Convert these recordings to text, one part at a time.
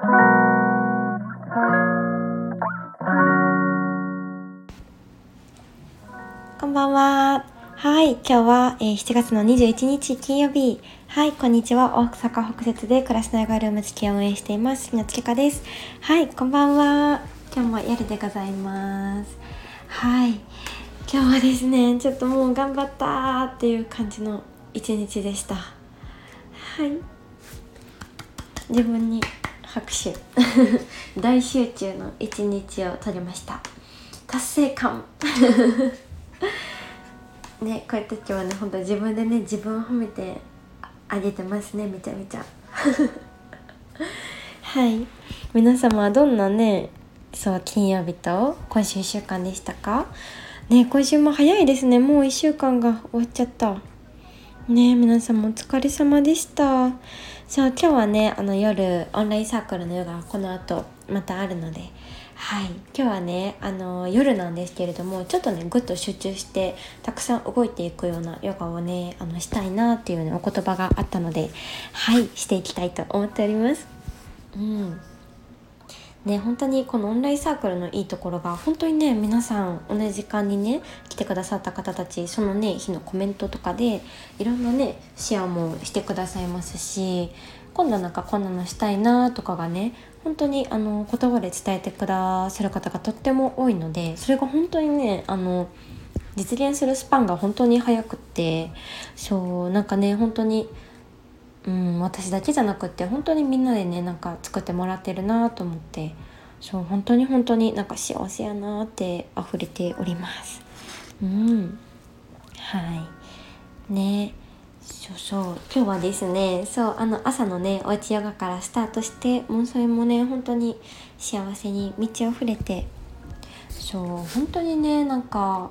こんばんは。はい、今日は、えー、7月の21日金曜日。はい、こんにちは。大阪北節で暮らしながらルーム付きを運営しています。ひつけかです。はい、こんばんは。今日も夜でございます。はい、今日はですね、ちょっともう頑張ったっていう感じの一日でした。はい。自分に拍手。大集中の一日を取りました。達成感。ねこういう時はね本当自分でね自分を褒めてあげてますねめちゃめちゃ はい皆様はどんなねそう金曜日と今週1週間でしたか？ね今週も早いですねもう1週間が終わっちゃったね皆様お疲れ様でした。そう今日はねあの夜オンラインサークルのヨガこの後またあるのではい。今日はねあの夜なんですけれどもちょっとねぐっと集中してたくさん動いていくようなヨガをねあのしたいなっていうねお言葉があったのではいしていきたいと思っております。うん。ね本当にこのオンラインサークルのいいところが本当にね皆さん同じ時間にね来てくださった方たちそのね日のコメントとかでいろんなねシェアもしてくださいますし今度なんかこんなのしたいなとかがね本当にあの言葉で伝えてくださる方がとっても多いのでそれが本当にねあの実現するスパンが本当に早くってそうなんかね本当にうん私だけじゃなくって本当にみんなでねなんか作ってもらってるなと思ってそう本当に本当になんか幸せやなって溢れております。うん。はい。ね。そうそう。今日はですねそうあの朝のねおうちヨガからスタートしてもうそれもね本当に幸せに満ち溢れてそう本当にねなんか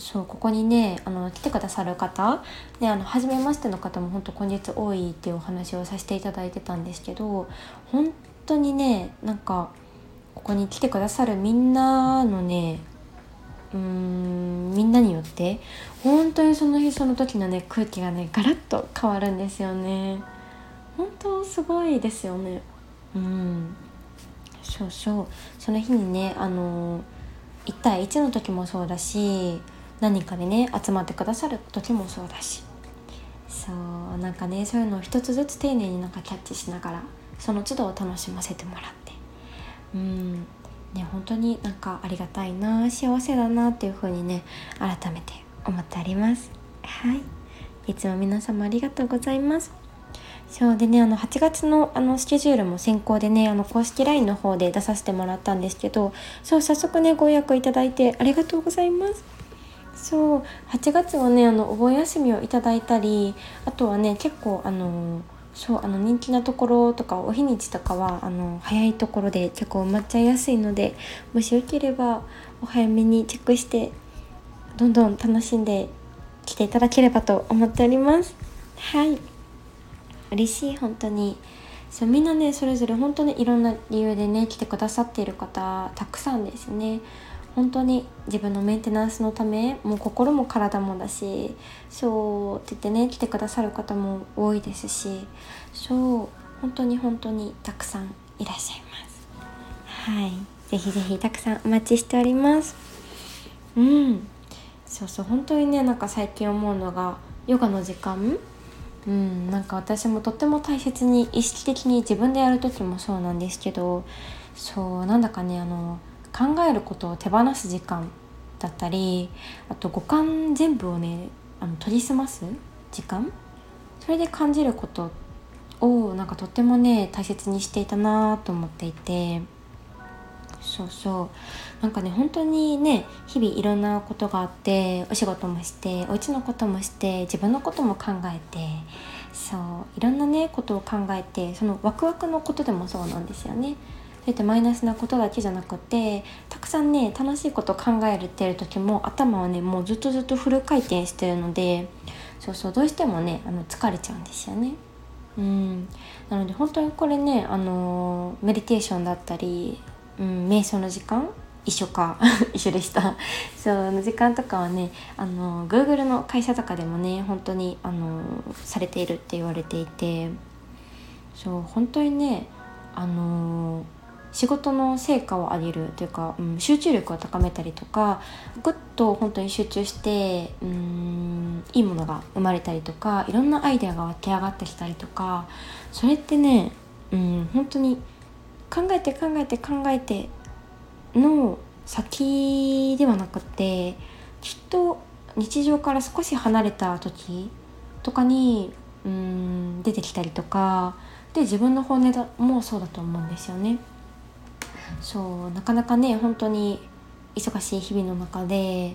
そうここにねあの来てくださる方であの初めましての方も本当今月多いっていうお話をさせていただいてたんですけど本当にねなんかここに来てくださるみんなのねうーんみんなによって本当にその日その時のね空気がねガラッと変わるんですよね。本当すごいですよね。うん。そうそう。その日にねあの1対1の時もそうだし何かでね集まってくださる時もそうだし。そうなんかねそういうのを一つずつ丁寧になんかキャッチしながらその都度を楽しませてもらって。うん。ね本当になんかありがたいな幸せだなっていう風にね改めて思っております。はい。いつも皆様ありがとうございます。そうでねあの8月のあのスケジュールも先行でねあの公式 LINE の方で出させてもらったんですけどそう早速ねご予約いただいてありがとうございます。そう8月はねあのお盆休みをいただいたりあとはね結構あのそうあの人気なところとかお日にちとかはあの早いところで結構埋まっちゃいやすいのでもしよければお早めにチェックしてどんどん楽しんで来ていただければと思っております。はい。嬉しい本当に。そうみんなねそれぞれ本当にいろんな理由でね来てくださっている方たくさんですね。本当に自分のメンテナンスのためもう心も体もだしそうって言ってね来てくださる方も多いですしそう本当に本当にたくさんいらっしゃいます。はい。ぜひぜひたくさんお待ちしております。うん。そうそう本当にねなんか最近思うのがヨガの時間。うん。なんか私もとっても大切に意識的に自分でやる時もそうなんですけどそうなんだかねあの考えることを手放す時間だったりあと五感全部をねあの研ぎ澄ます時間それで感じることをなんかとってもね大切にしていたなと思っていてそうそうなんかね本当にね日々いろんなことがあってお仕事もしてお家のこともして自分のことも考えてそういろんなねことを考えてそのワクワクのことでもそうなんですよね。そうやってマイナスなことだけじゃなくてたくさんね楽しいこと考えてる時も頭はねもうずっとずっとフル回転してるのでそうそうどうしてもねあの疲れちゃうんですよね。うんなので本当にこれねあのメディテーションだったり、うん、瞑想の時間一緒か 一緒でしたそうの時間とかはねあの Google の会社とかでもね本当にあのされているって言われていてそう本当にねあの仕事の成果を上げるというか、うん、集中力を高めたりとかぐっと本当に集中してうんいいものが生まれたりとかいろんなアイデアが湧き上がってきたりとかそれってね、うん、本当に考えて考えて考えての先ではなくてきっと日常から少し離れた時とかにうん出てきたりとかで自分の本音もそうだと思うんですよね。そうなかなかね本当に忙しい日々の中で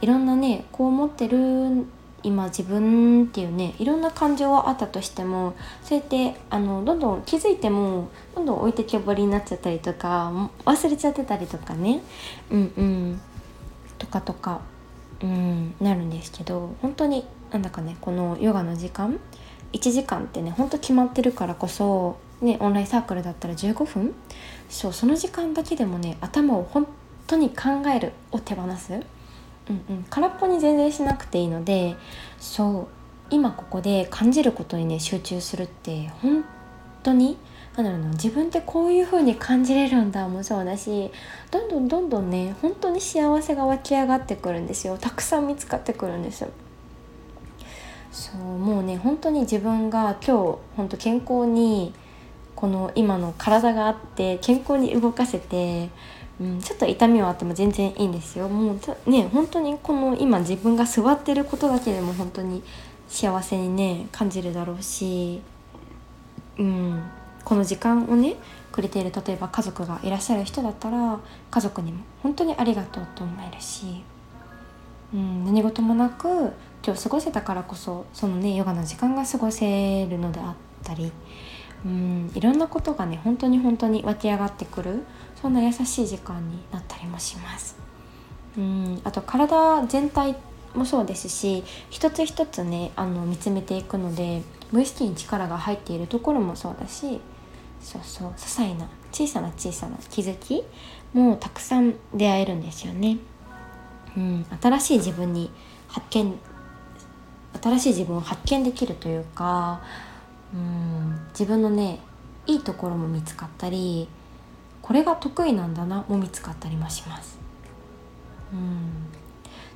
いろんなねこう思ってる今自分っていうねいろんな感情はあったとしてもそうやってあのどんどん気づいてもどんどん置いてけぼりになっちゃったりとか忘れちゃってたりとかねうんうんとかとかうんなるんですけど本当になんだかねこのヨガの時間1時間ってねほんと決まってるからこそ、ね、オンラインサークルだったら15分そうその時間だけでもね頭を本当に考えるを手放す、うんうん、空っぽに全然しなくていいのでそう今ここで感じることにね集中するって本当になんだろうな自分ってこういう風に感じれるんだもそうだしどんどんどんどんね本当に幸せが湧き上がってくるんですよ。たくさん見つかってくるんですよ。そうもうね本当に自分が今日本当健康にこの今の体があって健康に動かせて、うん、ちょっと痛みはあっても全然いいんですよ。もうね本当にこの今自分が座ってることだけでも本当に幸せにね感じるだろうし、うん、この時間をねくれている例えば家族がいらっしゃる人だったら家族にも本当にありがとうと思えるし、うん、何事もなく今日過ごせたからこそそのねヨガの時間が過ごせるのであったりうんいろんなことがね本当に本当に湧き上がってくるそんな優しい時間になったりもします。うんあと体全体もそうですし一つ一つねあの見つめていくので無意識に力が入っているところもそうだしそうそう些細な小さな小さな気づきもたくさん出会えるんですよね。うん、新しい自分に発見新しい自分を発見できるというかうん自分のねいいところも見つかったりこれが得意なんだなも見つかったりもします。うん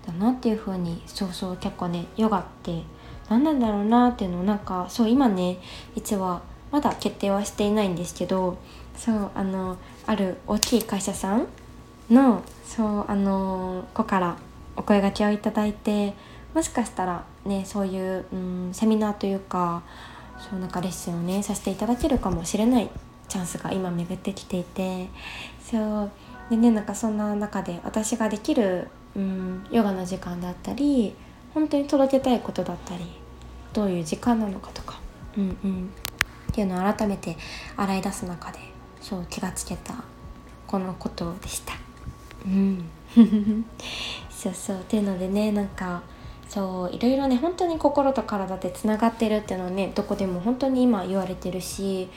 だなっていう風にそうそう結構ねヨガって何なんだろうなっていうのをなんかそう今ね実はまだ決定はしていないんですけどそうあのある大きい会社さんのそうあの子からお声がけをいただいてもしかしたらねそういう、うん、セミナーというかそうなんかレッスンをねさせていただけるかもしれないチャンスが今巡ってきていて。そう。でねなんかそんな中で私ができる、うん、ヨガの時間だったり本当に届けたいことだったりどういう時間なのかとか、うんうん、っていうのを改めて洗い出す中でそう気がつけたこのことでした。うん。そうそう。っていうのでねなんかそういろいろね本当に心と体でつながってるっていうのはねどこでも本当に今言われてるし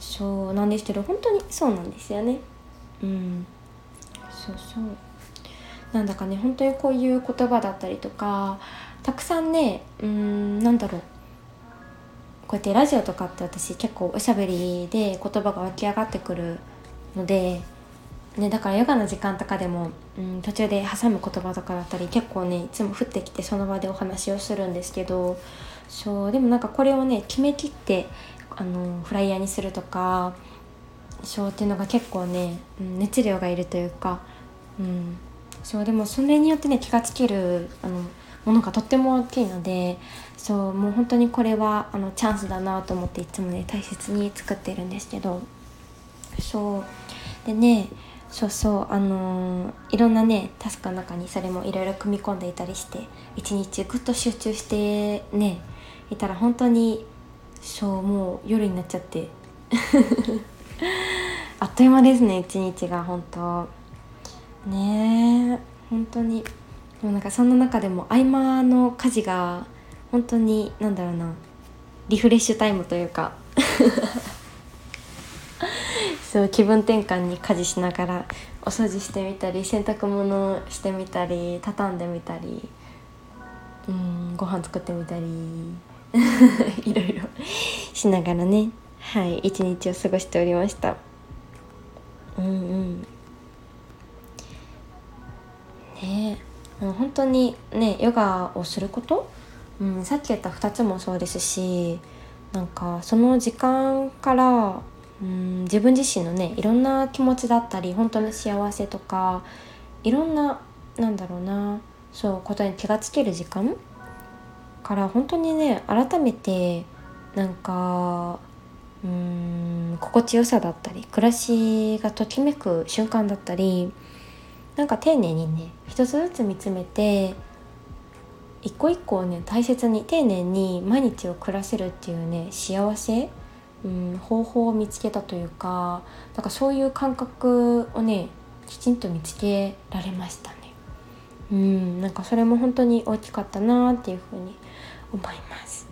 そうなんですけど本当にそうなんですよね。うん。そうそう。なんだかね本当にこういう言葉だったりとかたくさんねうんなんだろう。こうやってラジオとかって私結構おしゃべりで言葉が湧き上がってくるのでね、だからヨガの時間とかでも、うん、途中で挟む言葉とかだったり結構ねいつも降ってきてその場でお話をするんですけどそうでもなんかこれをね決めきってあのフライヤーにするとかそうっていうのが結構ね、うん、熱量がいるというか、うん、そうでもそれによってね気がつけるあのものがとっても大きいのでそうもう本当にこれはあのチャンスだなと思っていつもね大切に作ってるんですけどそう。でねそうそうあのー、いろんなねタスクの中にそれもいろいろ組み込んでいたりして一日ぐっと集中してねいたら本当にそうもう夜になっちゃって。あっという間ですね一日が本当。ねえ本当に。でもなんかそんな中でも合間の家事が本当になんだろうなリフレッシュタイムというか。そう気分転換に家事しながらお掃除してみたり洗濯物してみたり畳んでみたりうんご飯作ってみたり いろいろしながらね。はい一日を過ごしておりました。うんうん。ねもう本当にねヨガをすること、うん、さっき言った2つもそうですしなんかその時間からうん自分自身のねいろんな気持ちだったり本当の幸せとかいろんななんだろうなそうことに気がつける時間から本当にね改めてなんかうん心地よさだったり暮らしがときめく瞬間だったりなんか丁寧にね一つずつ見つめて一個一個をね大切に丁寧に毎日を暮らせるっていうね幸せ、うん、方法を見つけたというかなんかそういう感覚をねきちんと見つけられましたね。うんなんかそれも本当に大きかったなっていうふうに思います。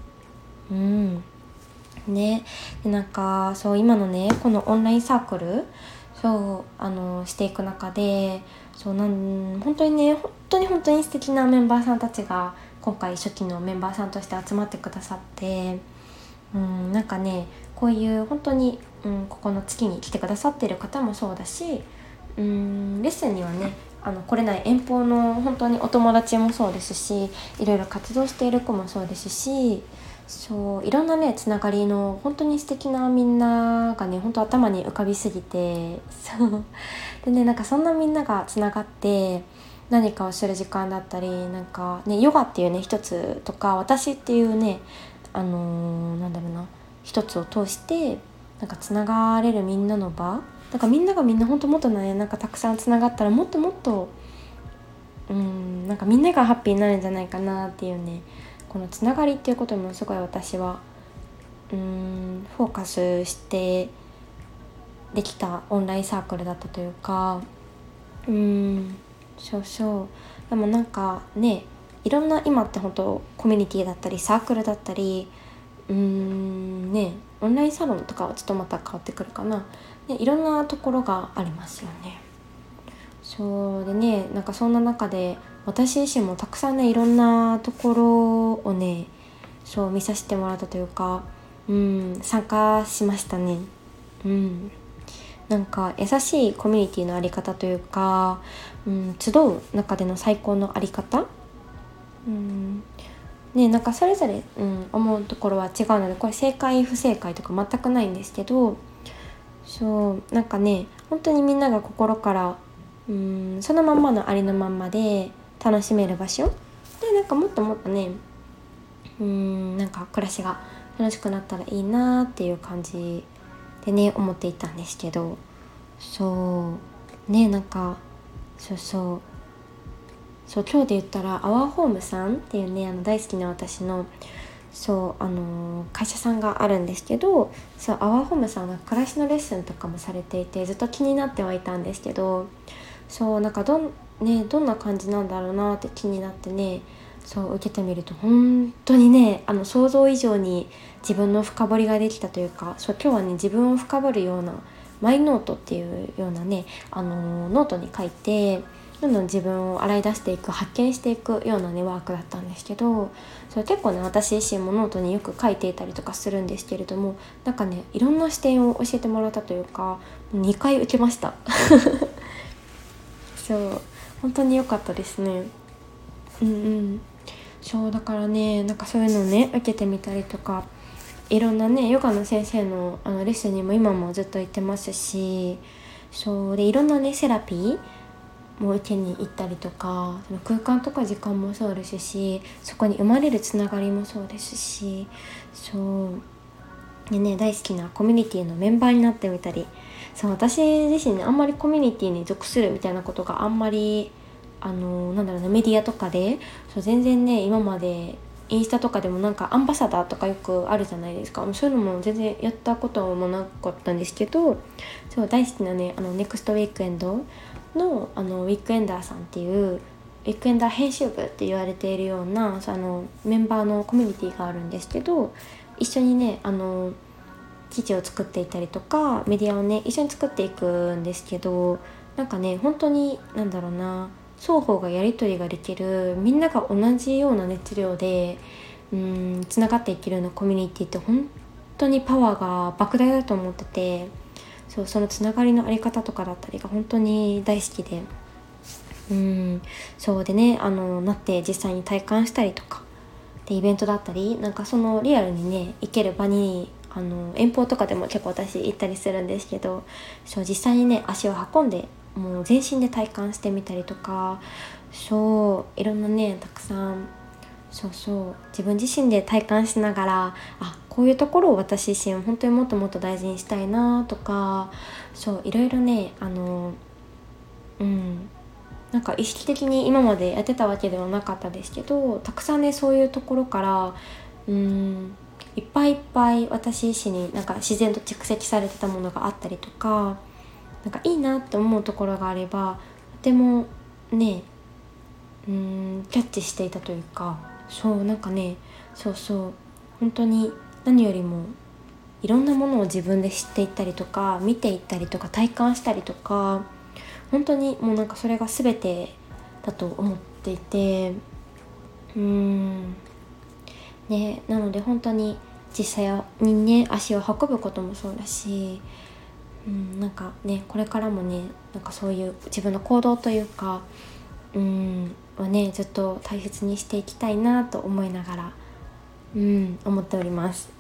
うんねでなんかそう今のねこのオンラインサークルそうあのしていく中でそうなん本当にね本当に本当に素敵なメンバーさんたちが今回初期のメンバーさんとして集まってくださってうんなんかねこういう本当に、うん、ここの月に来てくださってる方もそうだしうんレッスンにはねあの来れない遠方の本当にお友達もそうですしいろいろ活動している子もそうですしそういろんなねつながりの本当に素敵なみんながね本当頭に浮かびすぎてそう。でねなんかそんなみんながつながって何かをする時間だったりなんかねヨガっていうね一つとか私っていうねあのー、なんだろうな。一つを通してなんかつながれるみんなの場。なんかみんながみんなほんともっとねなんかたくさんつながったらもっともっとうんなんかみんながハッピーになるんじゃないかなっていうね。このつながりっていうこともすごい私はうんフォーカスしてできたオンラインサークルだったというかうんそうそう。でもなんかねいろんな今って本当コミュニティだったりサークルだったりうんねオンラインサロンとかはちょっとまた変わってくるかな、ね、いろんなところがありますよね。そうでねなんかそんな中で私自身もたくさんねいろんなところをねそう見させてもらったというか、うん、参加しましたね。うん、なんか優しいコミュニティの在り方というか、うん、集う中での最高の在り方、うんね、なんかそれぞれ、うん、思うところは違うのでこれ正解不正解とか全くないんですけどそうなんかね本当にみんなが心からうんそのまんまのありのまんまで楽しめる場所。でなんかもっともっとねうんなんか暮らしが楽しくなったらいいなっていう感じでね思っていたんですけどそうねなんかそうそうそう今日で言ったらアワーホームさんっていうねあの大好きな私のそうあのー、会社さんがあるんですけどそうアワーホームさんは暮らしのレッスンとかもされていてずっと気になってはいたんですけどそうなんかどん,、ね、どんな感じなんだろうなって気になってねそう受けてみると本当にねあの想像以上に自分の深掘りができたというかそう今日はね自分を深掘るようなマイノートっていうようなねあのノートに書いてどんどん自分を洗い出していく発見していくようなねワークだったんですけどそれ結構ね私自身もノートによく書いていたりとかするんですけれどもなんかねいろんな視点を教えてもらったというか2回受けました。そう本当に良かったですね。うんうん。そうだからねなんかそういうのね受けてみたりとかいろんなねヨガの先生のあのレッスンにも今もずっと行ってますしそうでいろんなねセラピーも受けに行ったりとかその空間とか時間もそうですしそこに生まれるつながりもそうですしそう。でね大好きなコミュニティのメンバーになってみたりそう私自身ねあんまりコミュニティに属するみたいなことがあんまりあのなんだろうなメディアとかでそう全然ね今までインスタとかでもなんかアンバサダーとかよくあるじゃないですか。そういうのも全然やったこともなかったんですけどそう大好きなねあのネクストウィークエンドのあのウィークエンダーさんっていうウィークエンダー編集部って言われているようなそのメンバーのコミュニティがあるんですけど一緒にねあの記事を作っていたりとかメディアをね一緒に作っていくんですけどなんかね本当に何だろうな双方がやり取りができるみんなが同じような熱量でうんつながっていけるようなコミュニティって本当にパワーが莫大だと思っててそうそのつながりのあり方とかだったりが本当に大好きで。うん。そうでねあのなって実際に体感したりとか。でイベントだったりなんかそのリアルにね行ける場にあの遠方とかでも結構私行ったりするんですけどそう実際にね足を運んでもう全身で体感してみたりとか。そういろんなねたくさん。そうそう自分自身で体感しながらあこういうところを私自身本当にもっともっと大事にしたいなとかそういろいろねあのうん。なんか意識的に今までやってたわけではなかったですけどたくさんねそういうところからうんいっぱいいっぱい私自身になんか自然と蓄積されてたものがあったりとかなんかいいなって思うところがあればとてもねうんキャッチしていたというかそうなんかねそうそう本当に何よりもいろんなものを自分で知っていったりとか見ていったりとか体感したりとか本当にもうなんかそれが全てだと思っていてうん。ねなので本当に実際にね足を運ぶこともそうだしうん、なんかねこれからもねなんかそういう自分の行動というかうんはねずっと大切にしていきたいなと思いながらうん思っております。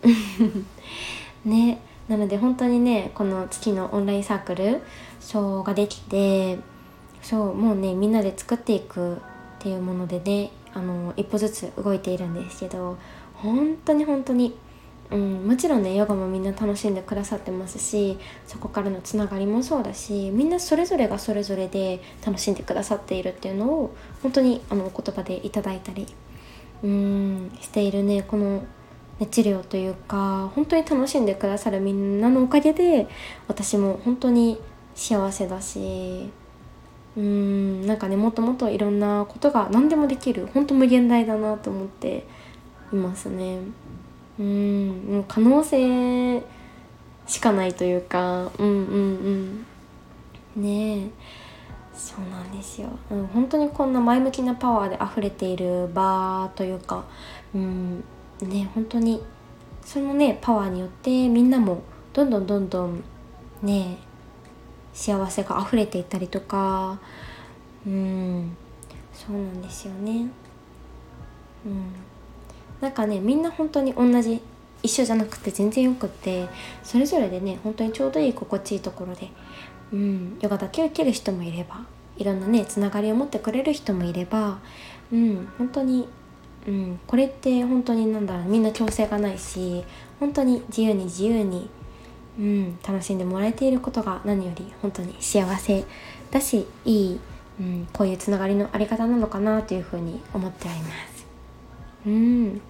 ねなので本当にねこの月のオンラインサークルそうができてそうもうねみんなで作っていくっていうものでねあの一歩ずつ動いているんですけど本当に本当にうん、もちろんねヨガもみんな楽しんでくださってますしそこからのつながりもそうだしみんなそれぞれがそれぞれで楽しんでくださっているっていうのを本当にあのお言葉でいただいたりうんしているねこの熱量というか本当に楽しんでくださるみんなのおかげで私も本当に幸せだしうんなんかねもっともっといろんなことが何でもできる本当無限大だなと思っていますね。うん可能性しかないというかうんうんうんねえそうなんですよ、うん、本当にこんな前向きなパワーで溢れている場というかうんね本当にそのねパワーによってみんなもどんどんどんどんね幸せが溢れていったりとかうんそうなんですよね。うん。なんかねみんな本当に同じ一緒じゃなくて全然よくってそれぞれでね本当にちょうどいい心地いいところで、うん、ヨガだけを受ける人もいればいろんなねつながりを持ってくれる人もいれば、うん、本当に、うん、これって本当になんだろうみんな強制がないし本当に自由に自由に、うん、楽しんでもらえていることが何より本当に幸せだしいい、うん、こういうつながりのあり方なのかなというふうに思っております。うん。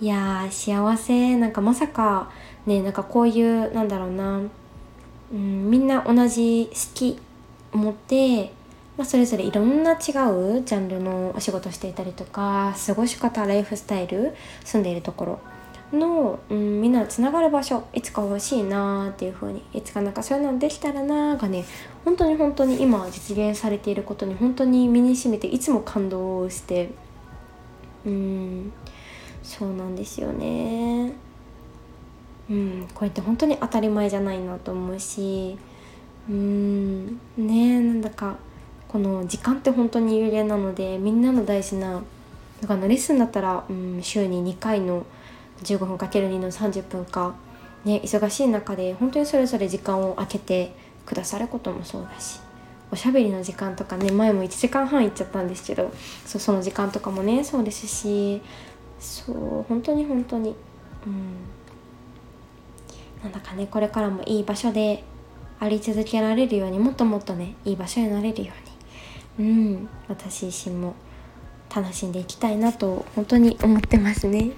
いや幸せ。なんかまさかねなんかこういうなんだろうな、うん、みんな同じ好き持って、まあ、それぞれいろんな違うジャンルのお仕事していたりとか過ごし方ライフスタイル住んでいるところの、うん、みんなつながる場所いつか欲しいなっていう風にいつかなんかそういうのできたらながね本当に本当に今実現されていることに本当に身にしめていつも感動してうんそうなんですよね。うんこうやって本当に当たり前じゃないなと思うしうんねなんだかこの時間って本当に有限なのでみんなの大事なだからレッスンだったら、うん、週に2回の15分かける2の30分か、ね、忙しい中で本当にそれぞれ時間を空けてくださることもそうだしおしゃべりの時間とかね前も1時間半行っちゃったんですけどそうその時間とかもねそうですしそう本当に本当にうん。なんだかねこれからもいい場所であり続けられるようにもっともっとねいい場所になれるように。うん私自身も楽しんでいきたいなと本当に思ってますね。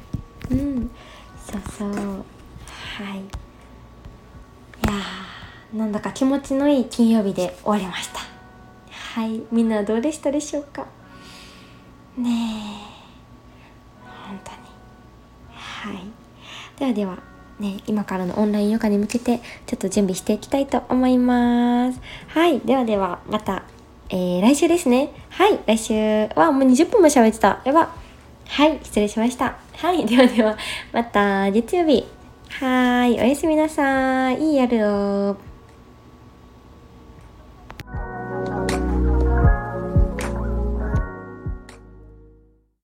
うんそうそう。はい。いやーなんだか気持ちのいい金曜日で終わりました。はいみんなどうでしたでしょうか？ねえ。はい。ではでは。ね今からのオンラインヨガに向けてちょっと準備していきたいと思います。はいではではまた、えー、来週ですね。はい来週はもう20分も喋ってた。やばはい失礼しました。はいではではまた月曜日。はーいおやすみなさい。いい夜を。